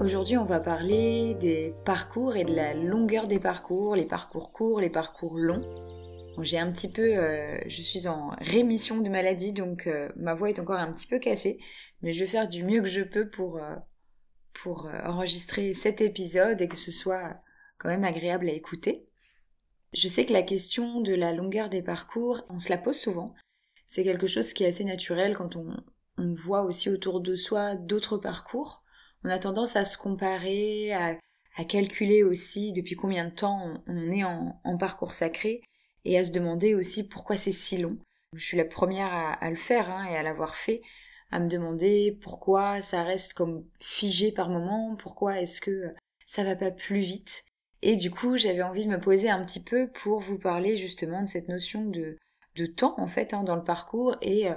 Aujourd'hui, on va parler des parcours et de la longueur des parcours, les parcours courts, les parcours longs. j'ai un petit peu, euh, je suis en rémission de maladie, donc euh, ma voix est encore un petit peu cassée, mais je vais faire du mieux que je peux pour euh, pour enregistrer cet épisode et que ce soit quand même agréable à écouter. Je sais que la question de la longueur des parcours, on se la pose souvent. C'est quelque chose qui est assez naturel quand on, on voit aussi autour de soi d'autres parcours on a tendance à se comparer, à, calculer aussi depuis combien de temps on, est en, parcours sacré et à se demander aussi pourquoi c'est si long. Je suis la première à, le faire hein, et à l'avoir fait, à me demander pourquoi ça reste comme figé par moment, pourquoi est-ce que ça va pas plus vite. Et du coup, j'avais envie de me poser un petit peu pour vous parler justement de cette notion de, temps en fait hein, dans le parcours et euh,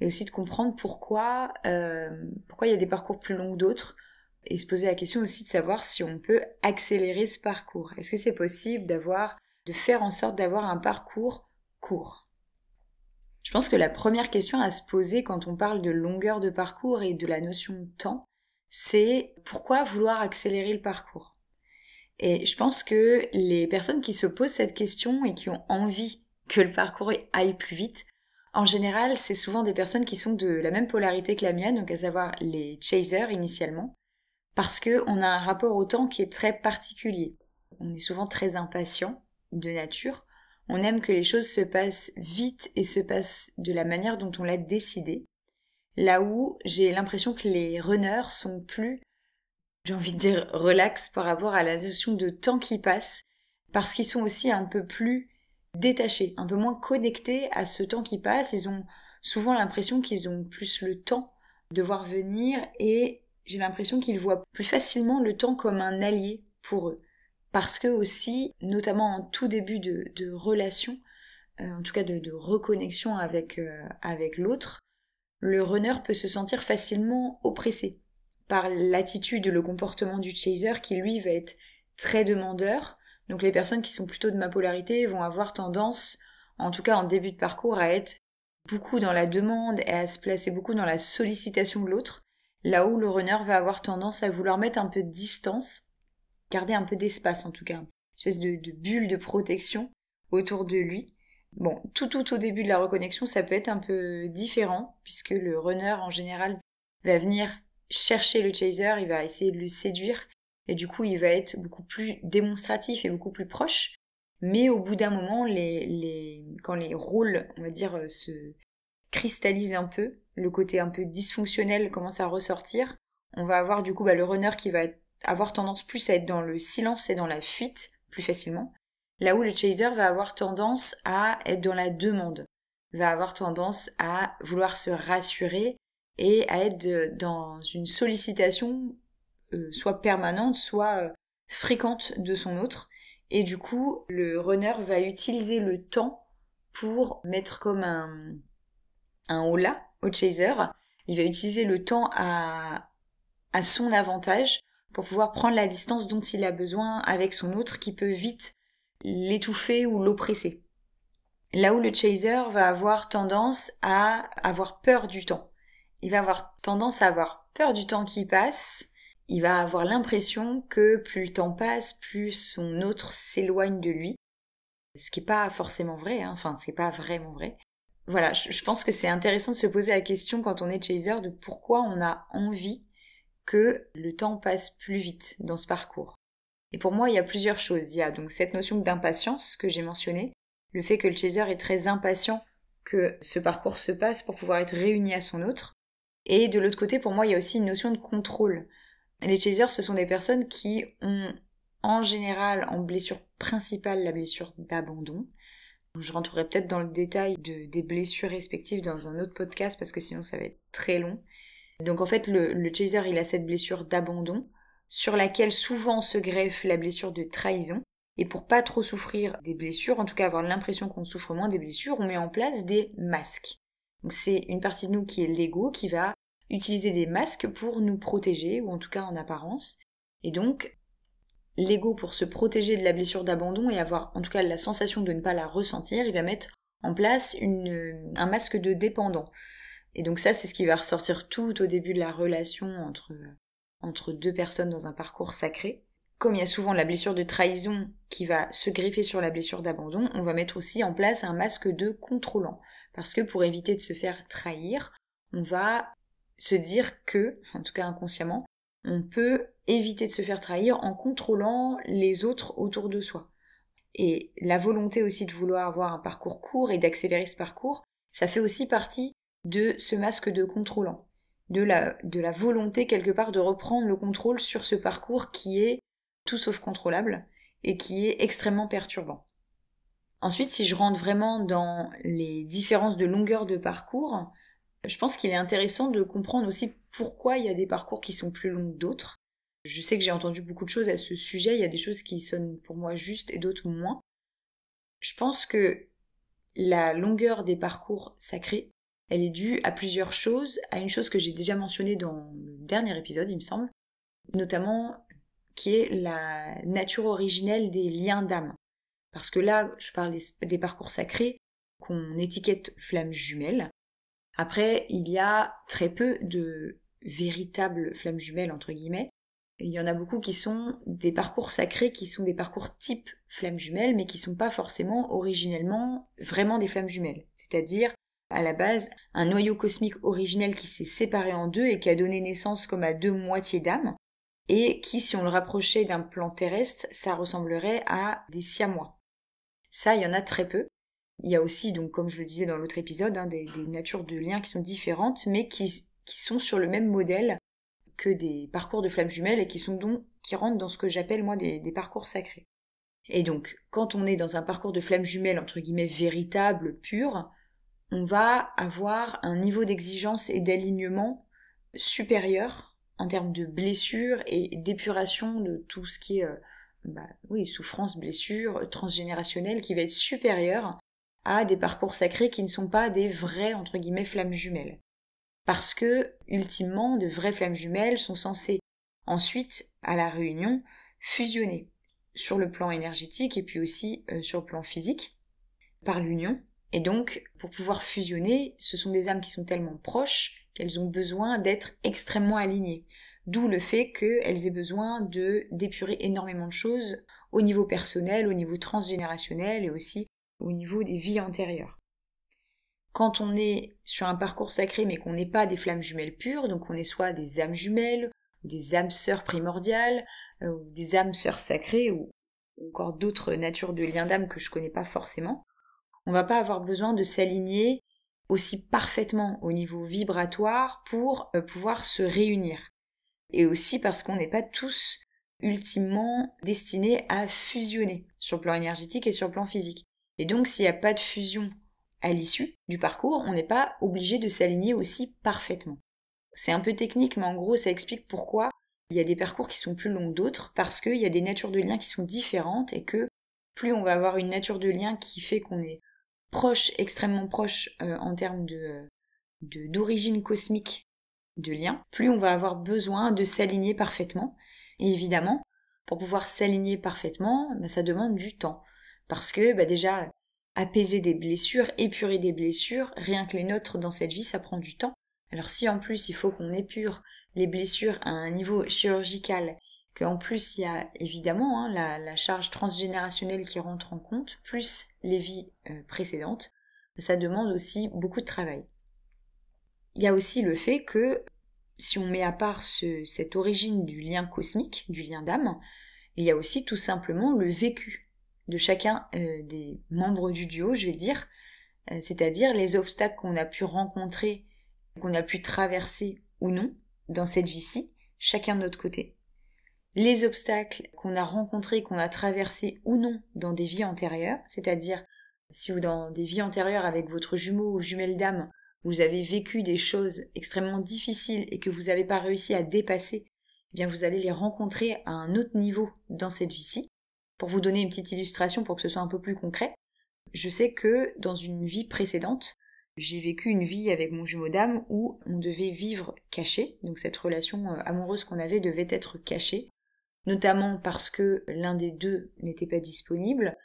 et aussi de comprendre pourquoi euh, pourquoi il y a des parcours plus longs que d'autres et se poser la question aussi de savoir si on peut accélérer ce parcours. Est-ce que c'est possible d'avoir de faire en sorte d'avoir un parcours court? Je pense que la première question à se poser quand on parle de longueur de parcours et de la notion de temps, c'est pourquoi vouloir accélérer le parcours? Et je pense que les personnes qui se posent cette question et qui ont envie que le parcours aille plus vite en général, c'est souvent des personnes qui sont de la même polarité que la mienne, donc à savoir les chasers initialement, parce que on a un rapport au temps qui est très particulier. On est souvent très impatient de nature. On aime que les choses se passent vite et se passent de la manière dont on l'a décidé. Là où j'ai l'impression que les runners sont plus, j'ai envie de dire, relax par rapport à la notion de temps qui passe, parce qu'ils sont aussi un peu plus détachés, un peu moins connectés à ce temps qui passe. Ils ont souvent l'impression qu'ils ont plus le temps de voir venir et j'ai l'impression qu'ils voient plus facilement le temps comme un allié pour eux. Parce que aussi, notamment en tout début de, relation, euh, en tout cas de, de reconnexion avec, euh, avec l'autre, le runner peut se sentir facilement oppressé par l'attitude, le comportement du chaser qui lui va être très demandeur, donc les personnes qui sont plutôt de ma polarité vont avoir tendance, en tout cas en début de parcours, à être beaucoup dans la demande et à se placer beaucoup dans la sollicitation de l'autre, là où le runner va avoir tendance à vouloir mettre un peu de distance, garder un peu d'espace en tout cas, une espèce de, bulle de protection autour de lui. Bon, tout tout au début de la reconnexion, ça peut être un peu différent, puisque le runner en général va venir chercher le chaser, il va essayer de le séduire, et du coup il va être beaucoup plus démonstratif et beaucoup plus proche. Mais au bout d'un moment, quand les rôles, on va dire, euh, se cristallisent un peu, le côté un peu dysfonctionnel commence à ressortir, on va avoir du coup bah, le runner qui va avoir tendance plus à être dans le silence et dans la fuite plus facilement, là où le chaser va avoir tendance à être dans la demande, va avoir tendance à vouloir se rassurer et à être dans une sollicitation euh, soit permanente, soit euh, fréquente de son autre. Et du coup, le runner va utiliser le temps pour mettre comme un, un hola au chaser. Il va utiliser le temps à, son avantage pour pouvoir prendre la distance dont il a besoin avec son autre qui peut vite l'étouffer ou l'oppresser. Là où le chaser va avoir tendance à avoir peur du temps. Il va avoir tendance à avoir peur du temps qui passe il va avoir l'impression que plus le temps passe, plus son autre s'éloigne de lui. Ce qui n'est pas forcément vrai, hein. enfin, ce n'est pas vraiment vrai. Voilà, je, pense que c'est intéressant de se poser la question quand on est chaser de pourquoi on a envie que le temps passe plus vite dans ce parcours. Et pour moi, il y a plusieurs choses. Il y a donc cette notion d'impatience que j'ai mentionnée, le fait que le chaser est très impatient que ce parcours se passe pour pouvoir être réuni à son autre. Et de l'autre côté, pour moi, il y a aussi une notion de contrôle. Les chasers, ce sont des personnes qui ont en général en blessure principale la blessure d'abandon. Je rentrerai peut-être dans le détail de, des blessures respectives dans un autre podcast parce que sinon ça va être très long. Donc en fait le, le chaser il a cette blessure d'abandon sur laquelle souvent se greffe la blessure de trahison. Et pour pas trop souffrir des blessures, en tout cas avoir l'impression qu'on souffre moins des blessures, on met en place des masques. Donc c'est une partie de nous qui est l'ego qui va utiliser des masques pour nous protéger, ou en tout cas en apparence. Et donc, l'ego pour se protéger de la blessure d'abandon et avoir en tout cas la sensation de ne pas la ressentir, il va mettre en place une, un masque de dépendant. Et donc ça, c'est ce qui va ressortir tout au début de la relation entre entre deux personnes dans un parcours sacré. Comme il y a souvent la blessure de trahison qui va se greffer sur la blessure d'abandon, on va mettre aussi en place un masque de contrôlant. Parce que pour éviter de se faire trahir, on va se dire que, en tout cas inconsciemment, on peut éviter de se faire trahir en contrôlant les autres autour de soi. Et la volonté aussi de vouloir avoir un parcours court et d'accélérer ce parcours, ça fait aussi partie de ce masque de contrôlant, de la, de la volonté quelque part de reprendre le contrôle sur ce parcours qui est tout sauf contrôlable et qui est extrêmement perturbant. Ensuite, si je rentre vraiment dans les différences de longueur de parcours, je pense qu'il est intéressant de comprendre aussi pourquoi il y a des parcours qui sont plus longs que d'autres. Je sais que j'ai entendu beaucoup de choses à ce sujet, il y a des choses qui sonnent pour moi justes et d'autres moins. Je pense que la longueur des parcours sacrés, elle est due à plusieurs choses, à une chose que j'ai déjà mentionnée dans le dernier épisode, il me semble, notamment qui est la nature originelle des liens d'âme. Parce que là, je parle des, parcours sacrés qu'on étiquette flammes jumelles. Après, il y a très peu de véritables flammes jumelles, entre guillemets. Il y en a beaucoup qui sont des parcours sacrés, qui sont des parcours type flammes jumelles, mais qui sont pas forcément originellement vraiment des flammes jumelles. C'est-à-dire, à la base, un noyau cosmique originel qui s'est séparé en deux et qui a donné naissance comme à deux moitiés d'âme, et qui, si on le rapprochait d'un plan terrestre, ça ressemblerait à des siamois. Ça, il y en a très peu. Il y a aussi, donc, comme je le disais dans l'autre épisode, hein, des, natures de liens qui sont différentes, mais qui, sont sur le même modèle que des parcours de flammes jumelles et qui sont donc, qui rentrent dans ce que j'appelle, moi, des, parcours sacrés. Et donc, quand on est dans un parcours de flammes jumelles, entre guillemets, véritable, pur, on va avoir un niveau d'exigence et d'alignement supérieur en termes de blessures et d'épuration de tout ce qui est euh, bah, oui, souffrance, blessure transgénérationnelle qui va être supérieure à des parcours sacrés qui ne sont pas des vrais entre guillemets flammes jumelles. Parce que, ultimement, de vraies flammes jumelles sont censées ensuite, à la réunion, fusionner sur le plan énergétique et puis aussi euh, sur le plan physique par l'union. Et donc, pour pouvoir fusionner, ce sont des âmes qui sont tellement proches qu'elles ont besoin d'être extrêmement alignées. D'où le fait qu'elles aient besoin de d'épurer énormément de choses au niveau personnel, au niveau transgénérationnel et aussi au niveau des vies antérieures. Quand on est sur un parcours sacré mais qu'on n'est pas des flammes jumelles pures, donc on est soit des âmes jumelles, ou des âmes sœurs primordiales, euh, ou des âmes sœurs sacrées, ou encore d'autres natures de liens d'âme que je connais pas forcément, on va pas avoir besoin de s'aligner aussi parfaitement au niveau vibratoire pour euh, pouvoir se réunir et aussi parce qu'on n'est pas tous ultimement destinés à fusionner sur le plan énergétique et sur le plan physique. Et donc s'il n'y a pas de fusion à l'issue du parcours, on n'est pas obligé de s'aligner aussi parfaitement. C'est un peu technique, mais en gros ça explique pourquoi il y a des parcours qui sont plus longs que d'autres, parce qu'il y a des natures de liens qui sont différentes et que plus on va avoir une nature de lien qui fait qu'on est proche, extrêmement proche euh, en termes de d'origine cosmique de lien, plus on va avoir besoin de s'aligner parfaitement. Et évidemment, pour pouvoir s'aligner parfaitement, bah, ça demande du temps. Parce que bah, déjà, apaiser des blessures, épurer des blessures, rien que les nôtres dans cette vie, ça prend du temps. Alors si en plus il faut qu'on épure les blessures à un niveau chirurgical, qu'en plus il y a évidemment hein, la, charge transgénérationnelle qui rentre en compte, plus les vies euh, précédentes, ça demande aussi beaucoup de travail. Il y a aussi le fait que si on met à part cette origine du lien cosmique, du lien d'âme, il y a aussi tout simplement le vécu de chacun euh, des membres du duo, je vais dire, euh, c'est-à-dire les obstacles qu'on a pu rencontrer, qu'on a pu traverser ou non dans cette vie-ci, chacun de notre côté. Les obstacles qu'on a rencontrés, qu'on a traversés ou non dans des vies antérieures, c'est-à-dire si vous dans des vies antérieures avec votre jumeau ou jumelle d'âme, vous avez vécu des choses extrêmement difficiles et que vous n'avez pas réussi à dépasser, eh bien vous allez les rencontrer à un autre niveau dans cette vie-ci. Pour vous donner une petite illustration pour que ce soit un peu plus concret, je sais que dans une vie précédente, j'ai vécu une vie avec mon jumeau d'âme où on devait vivre caché, donc cette relation euh, amoureuse qu'on avait devait être cachée, notamment parce que l'un des deux n'était pas disponible,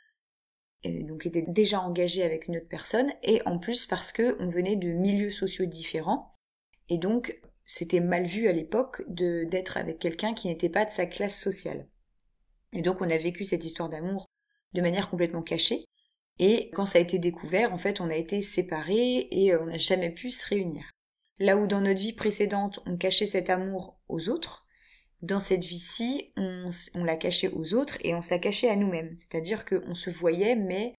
donc était déjà engagé avec une autre personne, et en plus parce que on venait de milieux sociaux différents, et donc c'était mal vu à l'époque d'être avec quelqu'un qui n'était pas de sa classe sociale. Et donc on a vécu cette histoire d'amour de manière complètement cachée. Et quand ça a été découvert, en fait, on a été séparés et on n'a jamais pu se réunir. Là où dans notre vie précédente, on cachait cet amour aux autres, dans cette vie-ci, on, l'a caché aux autres et on s'est caché à nous-mêmes. C'est-à-dire qu'on se voyait, mais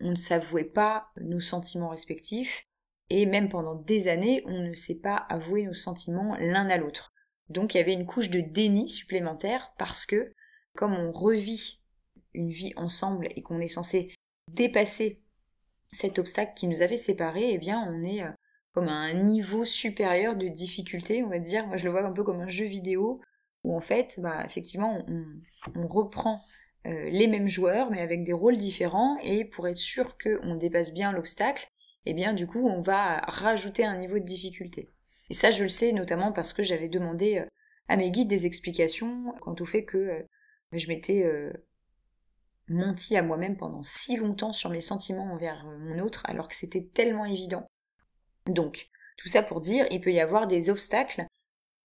on ne s'avouait pas nos sentiments respectifs, et même pendant des années, on ne s'est pas avoué nos sentiments l'un à l'autre. Donc il y avait une couche de déni supplémentaire parce que, comme on revit une vie ensemble et qu'on est censé dépasser cet obstacle qui nous avait séparés, eh bien on est euh, comme à un niveau supérieur de difficulté, on va dire. Moi je le vois un peu comme un jeu vidéo où en fait, bah, effectivement, on, reprend euh, les mêmes joueurs mais avec des rôles différents et pour être sûr qu'on dépasse bien l'obstacle, eh bien du coup on va rajouter un niveau de difficulté. Et ça je le sais notamment parce que j'avais demandé euh, à mes guides des explications quant au fait que je m'étais menti à moi-même pendant si longtemps sur mes sentiments envers mon autre alors que c'était tellement évident. Donc, tout ça pour dire, il peut y avoir des obstacles,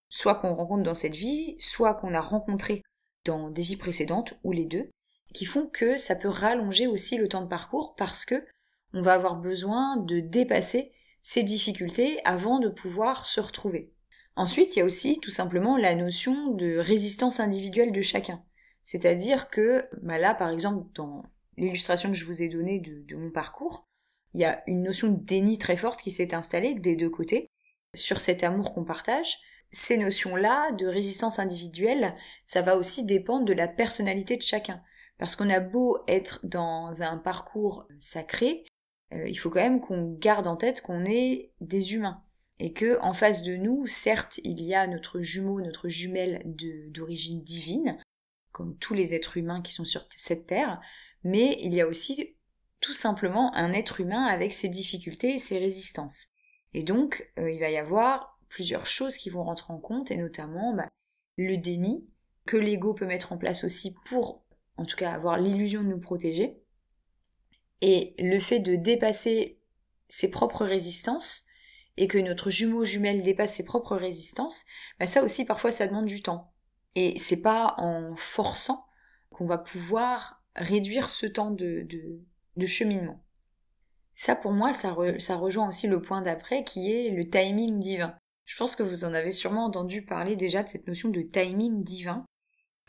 soit qu'on rencontre dans cette vie, soit qu'on a rencontré dans des vies précédentes, ou les deux, qui font que ça peut rallonger aussi le temps de parcours parce que on va avoir besoin de dépasser ces difficultés avant de pouvoir se retrouver. Ensuite, il y a aussi tout simplement la notion de résistance individuelle de chacun. C'est-à-dire que bah là, par exemple, dans l'illustration que je vous ai donnée de, mon parcours, il y a une notion de déni très forte qui s'est installée des deux côtés sur cet amour qu'on partage. Ces notions-là de résistance individuelle, ça va aussi dépendre de la personnalité de chacun. Parce qu'on a beau être dans un parcours sacré, euh, il faut quand même qu'on garde en tête qu'on est des humains et que en face de nous, certes, il y a notre jumeau, notre jumelle d'origine divine, comme tous les êtres humains qui sont sur cette terre, mais il y a aussi tout simplement un être humain avec ses difficultés et ses résistances. Et donc, euh, il va y avoir plusieurs choses qui vont rentrer en compte, et notamment bah, le déni, que l'ego peut mettre en place aussi pour, en tout cas, avoir l'illusion de nous protéger, et le fait de dépasser ses propres résistances, et que notre jumeau jumelle dépasse ses propres résistances, bah ça aussi parfois ça demande du temps. Et c'est pas en forçant qu'on va pouvoir réduire ce temps de, cheminement. Ça, pour moi, ça, rejoint aussi le point d'après qui est le timing divin. Je pense que vous en avez sûrement entendu parler déjà de cette notion de timing divin.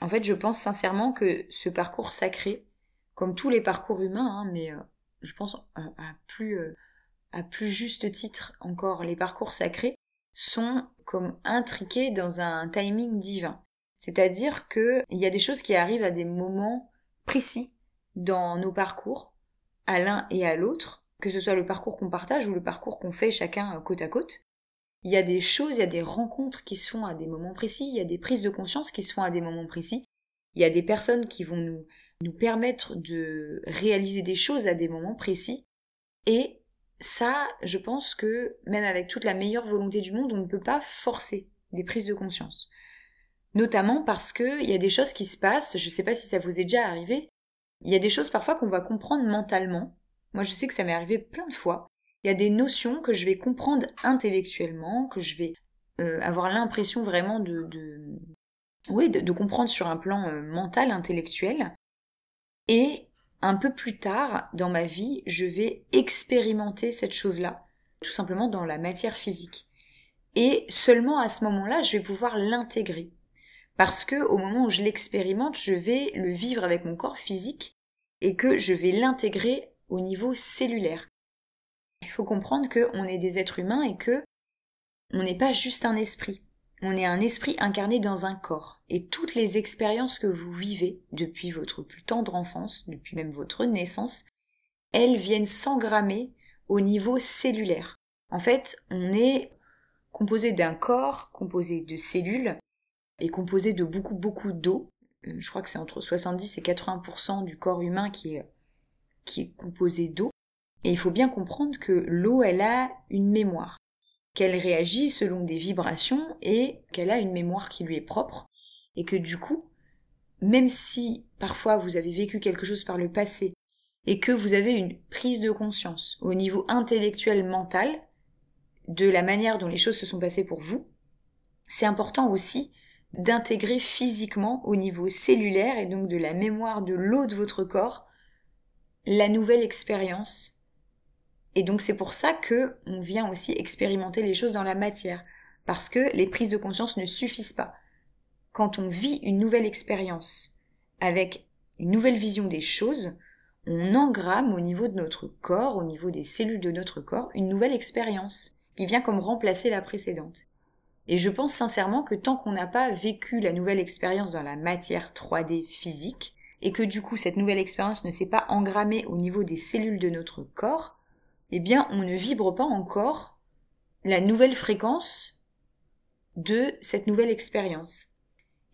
En fait, je pense sincèrement que ce parcours sacré, comme tous les parcours humains, hein, mais euh, je pense à, plus, euh, à plus juste titre encore, les parcours sacrés sont comme intriqués dans un timing divin. C'est-à-dire qu'il y a des choses qui arrivent à des moments précis dans nos parcours, à l'un et à l'autre, que ce soit le parcours qu'on partage ou le parcours qu'on fait chacun côte à côte. Il y a des choses, il y a des rencontres qui se font à des moments précis, il y a des prises de conscience qui se font à des moments précis, il y a des personnes qui vont nous, nous permettre de réaliser des choses à des moments précis, et ça, je pense que même avec toute la meilleure volonté du monde, on ne peut pas forcer des prises de conscience. Notamment parce que il y a des choses qui se passent, je sais pas si ça vous est déjà arrivé, il y a des choses parfois qu'on va comprendre mentalement. Moi, je sais que ça m'est arrivé plein de fois. Il y a des notions que je vais comprendre intellectuellement, que je vais euh, avoir l'impression vraiment de, de oui, de, comprendre sur un plan euh, mental, intellectuel. Et un peu plus tard dans ma vie, je vais expérimenter cette chose-là, tout simplement dans la matière physique. Et seulement à ce moment-là, je vais pouvoir l'intégrer parce que au moment où je l'expérimente, je vais le vivre avec mon corps physique et que je vais l'intégrer au niveau cellulaire. Il faut comprendre qu'on est des êtres humains et que on n'est pas juste un esprit. On est un esprit incarné dans un corps. Et toutes les expériences que vous vivez depuis votre plus tendre enfance, depuis même votre naissance, elles viennent s'engrammer au niveau cellulaire. En fait, on est composé d'un corps composé de cellules est composé de beaucoup beaucoup d'eau. Euh, je crois que c'est entre 70 et 80% du corps humain qui est, qui est composé d'eau. Et il faut bien comprendre que l'eau, elle a une mémoire, qu'elle réagit selon des vibrations et qu'elle a une mémoire qui lui est propre. Et que du coup, même si parfois vous avez vécu quelque chose par le passé et que vous avez une prise de conscience au niveau intellectuel mental de la manière dont les choses se sont passées pour vous, c'est important aussi d'intégrer physiquement au niveau cellulaire et donc de la mémoire de l'eau de votre corps la nouvelle expérience. Et donc c'est pour ça que on vient aussi expérimenter les choses dans la matière parce que les prises de conscience ne suffisent pas. Quand on vit une nouvelle expérience avec une nouvelle vision des choses, on engramme au niveau de notre corps, au niveau des cellules de notre corps, une nouvelle expérience qui vient comme remplacer la précédente. Et je pense sincèrement que tant qu'on n'a pas vécu la nouvelle expérience dans la matière 3D physique, et que du coup cette nouvelle expérience ne s'est pas engrammée au niveau des cellules de notre corps, eh bien on ne vibre pas encore la nouvelle fréquence de cette nouvelle expérience.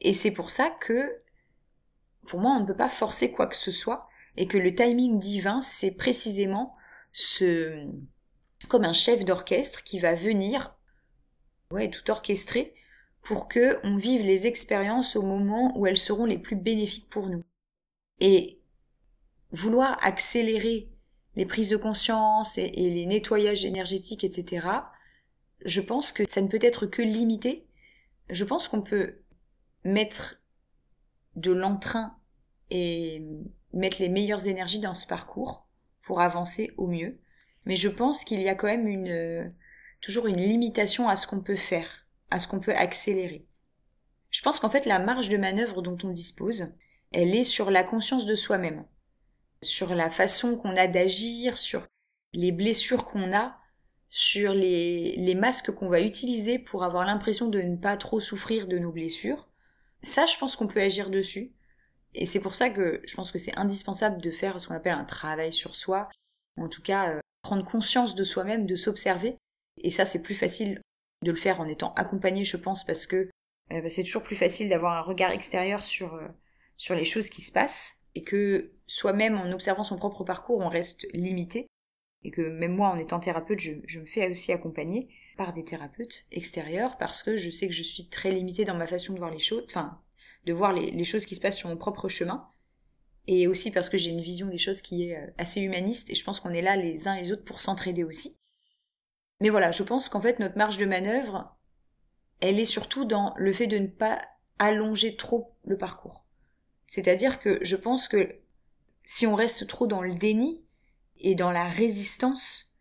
Et c'est pour ça que, pour moi, on ne peut pas forcer quoi que ce soit, et que le timing divin, c'est précisément ce, comme un chef d'orchestre qui va venir, ouais, tout orchestrer, pour que on vive les expériences au moment où elles seront les plus bénéfiques pour nous. Et vouloir accélérer les prises de conscience et, et les nettoyages énergétiques, etc., je pense que ça ne peut être que limité. Je pense qu'on peut mettre de l'entrain et mettre les meilleures énergies dans ce parcours pour avancer au mieux. Mais je pense qu'il y a quand même une, toujours une limitation à ce qu'on peut faire, à ce qu'on peut accélérer. Je pense qu'en fait la marge de manœuvre dont on dispose, elle est sur la conscience de soi-même, sur la façon qu'on a d'agir, sur les blessures qu'on a, sur les, les masques qu'on va utiliser pour avoir l'impression de ne pas trop souffrir de nos blessures. Ça, je pense qu'on peut agir dessus. Et c'est pour ça que je pense que c'est indispensable de faire ce qu'on appelle un travail sur soi, en tout cas euh, prendre conscience de soi-même, de s'observer. Et ça, c'est plus facile de le faire en étant accompagné, je pense, parce que euh, bah, c'est toujours plus facile d'avoir un regard extérieur sur, euh, sur les choses qui se passent, et que soi-même, en observant son propre parcours, on reste limité et que même moi en étant thérapeute je, je, me fais aussi accompagner par des thérapeutes extérieurs parce que je sais que je suis très limitée dans ma façon de voir les choses, enfin de voir les, choses qui se passent sur mon propre chemin et aussi parce que j'ai une vision des choses qui est euh, assez humaniste et je pense qu'on est là les uns et les autres pour s'entraider aussi. Mais voilà, je pense qu'en fait notre marge de manœuvre, elle est surtout dans le fait de ne pas allonger trop le parcours. C'est-à-dire que je pense que si on reste trop dans le déni, et dans la résistance,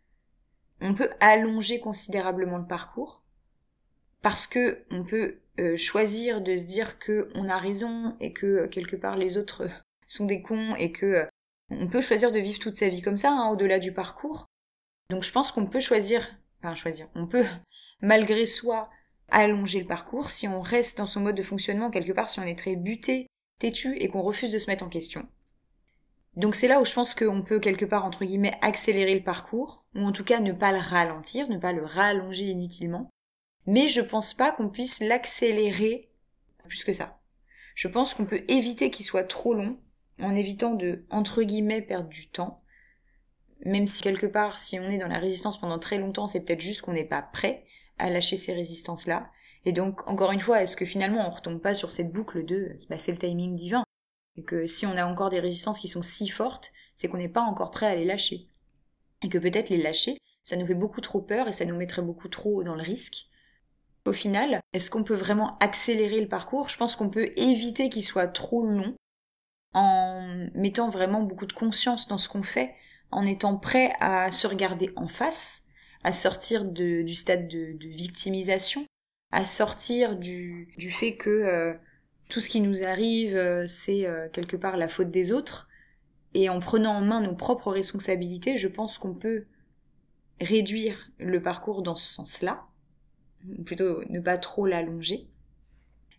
on peut allonger considérablement le parcours parce que on peut euh, choisir de se dire que on a raison et que euh, quelque part les autres sont des cons et que euh, on peut choisir de vivre toute sa vie comme ça hein, au-delà du parcours. Donc je pense qu'on peut choisir, enfin choisir, on peut malgré soi allonger le parcours si on reste dans son mode de fonctionnement quelque part si on est très buté, têtu et qu'on refuse de se mettre en question. Donc c'est là où je pense qu'on peut quelque part entre guillemets accélérer le parcours, ou en tout cas ne pas le ralentir, ne pas le rallonger inutilement. Mais je pense pas qu'on puisse l'accélérer plus que ça. Je pense qu'on peut éviter qu'il soit trop long, en évitant de entre guillemets perdre du temps. Même si quelque part, si on est dans la résistance pendant très longtemps, c'est peut-être juste qu'on n'est pas prêt à lâcher ces résistances-là. Et donc, encore une fois, est-ce que finalement on retombe pas sur cette boucle de bah, c'est le timing divin et que si on a encore des résistances qui sont si fortes, c'est qu'on n'est pas encore prêt à les lâcher. Et que peut-être les lâcher, ça nous fait beaucoup trop peur et ça nous mettrait beaucoup trop dans le risque. Au final, est-ce qu'on peut vraiment accélérer le parcours? Je pense qu'on peut éviter qu'il soit trop long en mettant vraiment beaucoup de conscience dans ce qu'on fait, en étant prêt à se regarder en face, à sortir du stade de, victimisation, à sortir du, fait que euh, tout ce qui nous arrive, euh, c'est euh, quelque part la faute des autres. Et en prenant en main nos propres responsabilités, je pense qu'on peut réduire le parcours dans ce sens-là, plutôt ne pas trop l'allonger.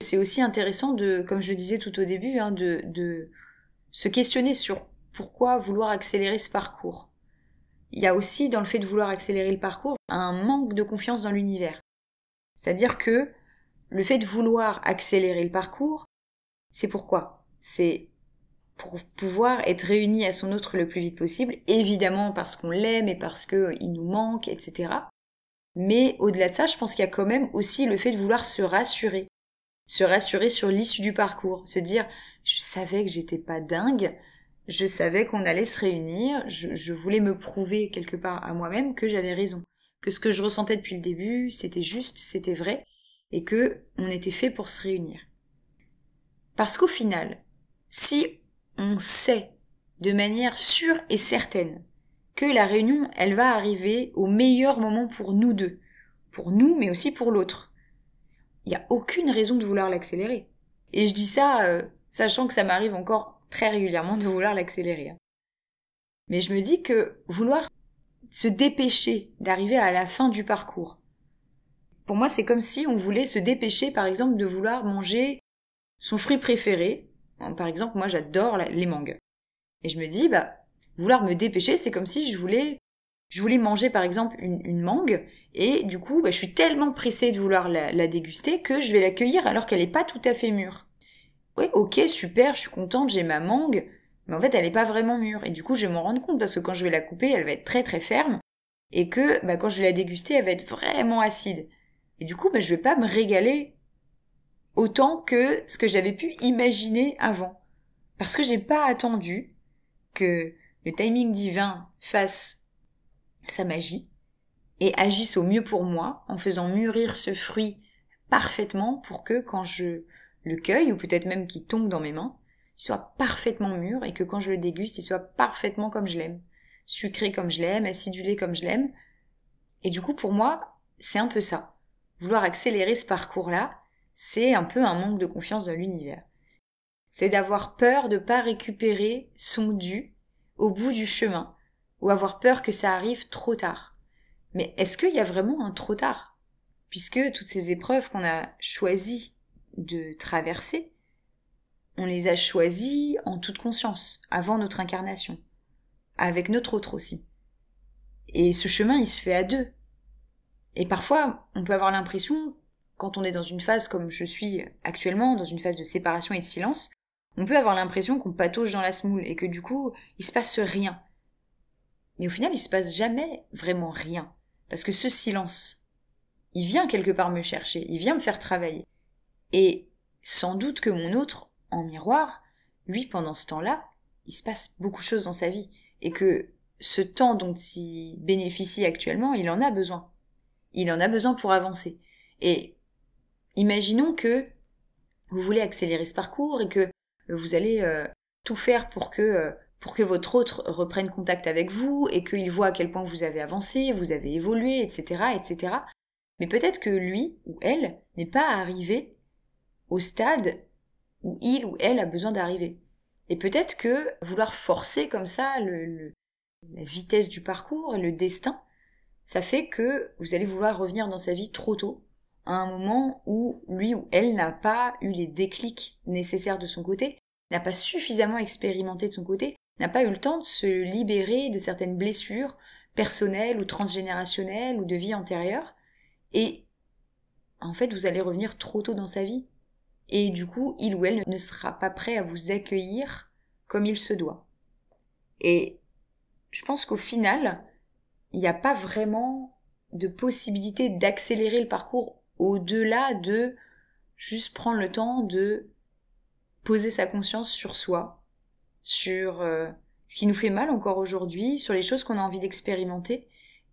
C'est aussi intéressant de, comme je le disais tout au début, hein, de, de se questionner sur pourquoi vouloir accélérer ce parcours. Il y a aussi dans le fait de vouloir accélérer le parcours un manque de confiance dans l'univers. C'est-à-dire que le fait de vouloir accélérer le parcours, c'est pourquoi? C'est pour pouvoir être réunis à son autre le plus vite possible, évidemment parce qu'on l'aime et parce qu'il euh, nous manque, etc. Mais au-delà de ça, je pense qu'il y a quand même aussi le fait de vouloir se rassurer. Se rassurer sur l'issue du parcours. Se dire, je savais que j'étais pas dingue, je savais qu'on allait se réunir, je, voulais me prouver quelque part à moi-même que j'avais raison. Que ce que je ressentais depuis le début, c'était juste, c'était vrai, et que on était fait pour se réunir. Parce qu'au final, si on sait de manière sûre et certaine que la réunion, elle va arriver au meilleur moment pour nous deux, pour nous, mais aussi pour l'autre, il n'y a aucune raison de vouloir l'accélérer. Et je dis ça, euh, sachant que ça m'arrive encore très régulièrement de vouloir l'accélérer. Hein. Mais je me dis que vouloir se dépêcher d'arriver à la fin du parcours, pour moi c'est comme si on voulait se dépêcher par exemple de vouloir manger son fruit préféré. Par exemple, moi j'adore les mangues. Et je me dis, bah, vouloir me dépêcher, c'est comme si je voulais, je voulais manger par exemple une, mangue, et du coup, bah, je suis tellement pressée de vouloir la, la déguster que je vais la cueillir alors qu'elle n'est pas tout à fait mûre. Ok, super, je suis contente, j'ai ma mangue, mais en fait elle n'est pas vraiment mûre. Et du coup je vais m'en rendre compte parce que quand je vais la couper, elle va être très très ferme, et que bah, quand je vais la déguster, elle va être vraiment acide. Et du coup, bah, je vais pas me régaler autant que ce que j'avais pu imaginer avant. Parce que j'ai pas attendu que le timing divin fasse sa magie et agisse au mieux pour moi en faisant mûrir ce fruit parfaitement pour que quand je le cueille ou peut-être même qu'il tombe dans mes mains, soit parfaitement mûr et que quand je le déguste, il soit parfaitement comme je l'aime. Sucré comme je l'aime, acidulé comme je l'aime. Et du coup, pour moi, c'est un peu ça. Vouloir accélérer ce parcours-là, c'est un peu un manque de confiance dans l'univers. C'est d'avoir peur de pas récupérer son dû au bout du chemin, ou avoir peur que ça arrive trop tard. Mais est-ce qu'il y a vraiment un trop tard? Puisque toutes ces épreuves qu'on a choisi de traverser, on les a choisis en toute conscience, avant notre incarnation, avec notre autre aussi. Et ce chemin, il se fait à deux. Et parfois, on peut avoir l'impression, quand on est dans une phase comme je suis actuellement, dans une phase de séparation et de silence, on peut avoir l'impression qu'on patauge dans la smoule et que du coup, il se passe rien. Mais au final, il se passe jamais vraiment rien. Parce que ce silence, il vient quelque part me chercher, il vient me faire travailler. Et sans doute que mon autre en miroir, lui, pendant ce temps-là, il se passe beaucoup de choses dans sa vie. Et que ce temps dont il bénéficie actuellement, il en a besoin. Il en a besoin pour avancer. Et imaginons que vous voulez accélérer ce parcours et que vous allez euh, tout faire pour que euh, pour que votre autre reprenne contact avec vous et qu'il voit à quel point vous avez avancé, vous avez évolué, etc., etc. Mais peut-être que lui ou elle n'est pas arrivé au stade où il ou elle a besoin d'arriver. Et peut-être que vouloir forcer comme ça la vitesse du parcours le destin, ça fait que vous allez vouloir revenir dans sa vie trop tôt, à un moment où lui ou elle n'a pas eu les déclics nécessaires de son côté, n'a pas suffisamment expérimenté de son côté, n'a pas eu le temps de se libérer de certaines blessures personnelles ou transgénérationnelles ou de vie antérieure, et en fait vous allez revenir trop tôt dans sa vie, et du coup, il ou elle ne sera pas prêt à vous accueillir comme il se doit. Et je pense qu'au final, il n'y a pas vraiment de possibilité d'accélérer le parcours au-delà de juste prendre le temps de poser sa conscience sur soi, sur euh, ce qui nous fait mal encore aujourd'hui, sur les choses qu'on a envie d'expérimenter.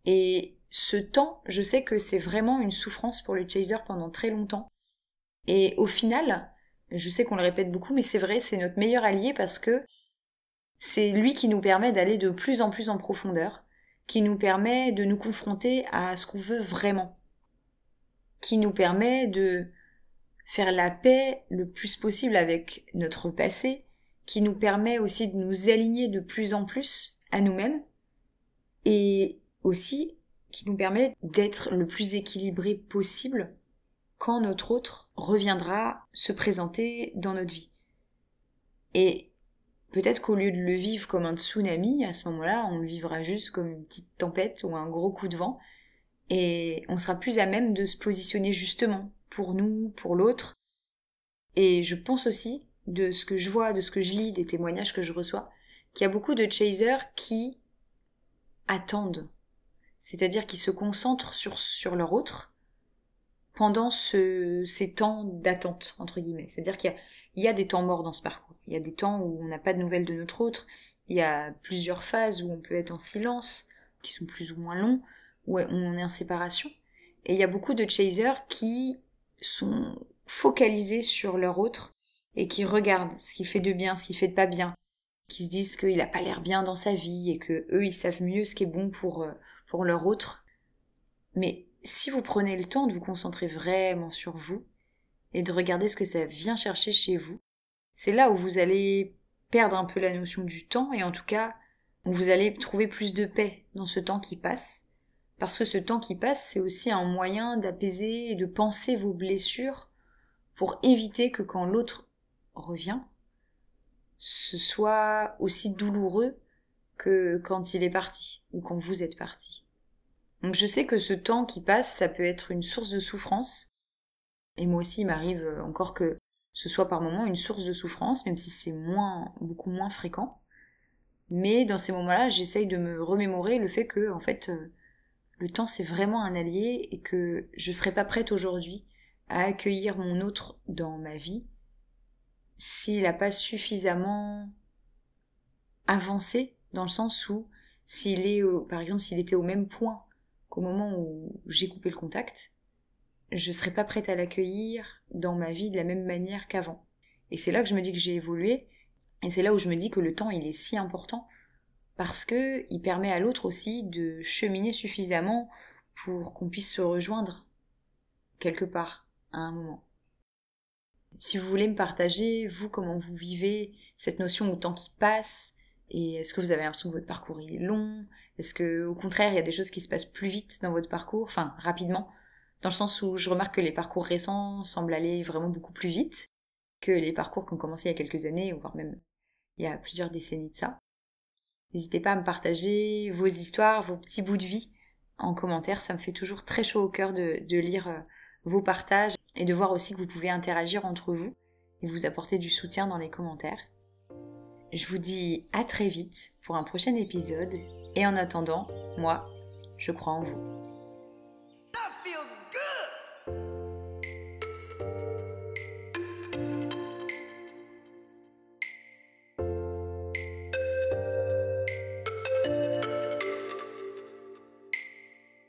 Et ce temps, je sais que c'est vraiment une souffrance pour le chaser pendant très longtemps. Et au final, je sais qu'on le répète beaucoup, mais c'est vrai, c'est notre meilleur allié parce que c'est lui qui nous permet d'aller de plus en plus en profondeur, qui nous permet de nous confronter à ce qu'on veut vraiment, qui nous permet de faire la paix le plus possible avec notre passé, qui nous permet aussi de nous aligner de plus en plus à nous-mêmes, et aussi qui nous permet d'être le plus équilibré possible quand notre autre reviendra se présenter dans notre vie. Et peut-être qu'au lieu de le vivre comme un tsunami, à ce moment-là, on le vivra juste comme une petite tempête ou un gros coup de vent, et on sera plus à même de se positionner justement pour nous, pour l'autre. Et je pense aussi, de ce que je vois, de ce que je lis, des témoignages que je reçois, qu'il y a beaucoup de chasers qui attendent. C'est-à-dire qui se concentrent sur, sur leur autre, pendant ce, ces temps d'attente, entre guillemets. C'est-à-dire qu'il y, y a, des temps morts dans ce parcours. Il y a des temps où on n'a pas de nouvelles de notre autre. Il y a plusieurs phases où on peut être en silence, qui sont plus ou moins longs, où on est en séparation. Et il y a beaucoup de chasers qui sont focalisés sur leur autre et qui regardent ce qui fait de bien, ce qui fait de pas bien, qui se disent qu'il a pas l'air bien dans sa vie et que eux ils savent mieux ce qui est bon pour euh, pour leur autre. Mais si vous prenez le temps de vous concentrer vraiment sur vous et de regarder ce que ça vient chercher chez vous, c'est là où vous allez perdre un peu la notion du temps et en tout cas où vous allez trouver plus de paix dans ce temps qui passe. Parce que ce temps qui passe, c'est aussi un moyen d'apaiser et de penser vos blessures pour éviter que quand l'autre revient, ce soit aussi douloureux que quand il est parti ou quand vous êtes parti. Donc je sais que ce temps qui passe, ça peut être une source de souffrance. Et moi aussi, il m'arrive encore que ce soit par moments une source de souffrance, même si c'est moins, beaucoup moins fréquent. Mais dans ces moments-là, j'essaye de me remémorer le fait que, en fait, euh, le temps c'est vraiment un allié et que je serais pas prête aujourd'hui à accueillir mon autre dans ma vie s'il n'a pas suffisamment avancé dans le sens où s'il est par exemple s'il était au même point moment où j'ai coupé le contact, je serais pas prête à l'accueillir dans ma vie de la même manière qu'avant. Et c'est là que je me dis que j'ai évolué et c'est là où je me dis que le temps il est si important parce que il permet à l'autre aussi de cheminer suffisamment pour qu'on puisse se rejoindre quelque part à un moment. Si vous voulez me partager, vous, comment vous vivez cette notion au temps qui passe, et est-ce que vous avez l'impression que votre parcours est long? Est-ce que, au contraire, il y a des choses qui se passent plus vite dans votre parcours, enfin, rapidement, dans le sens où je remarque que les parcours récents semblent aller vraiment beaucoup plus vite que les parcours qui ont commencé il y a quelques années, voire même il y a plusieurs décennies de ça. N'hésitez pas à me partager vos histoires, vos petits bouts de vie en commentaire, ça me fait toujours très chaud au cœur de, lire euh, vos partages et de voir aussi que vous pouvez interagir entre vous et vous apporter du soutien dans les commentaires. Je vous dis à très vite pour un prochain épisode et en attendant, moi, je crois en vous.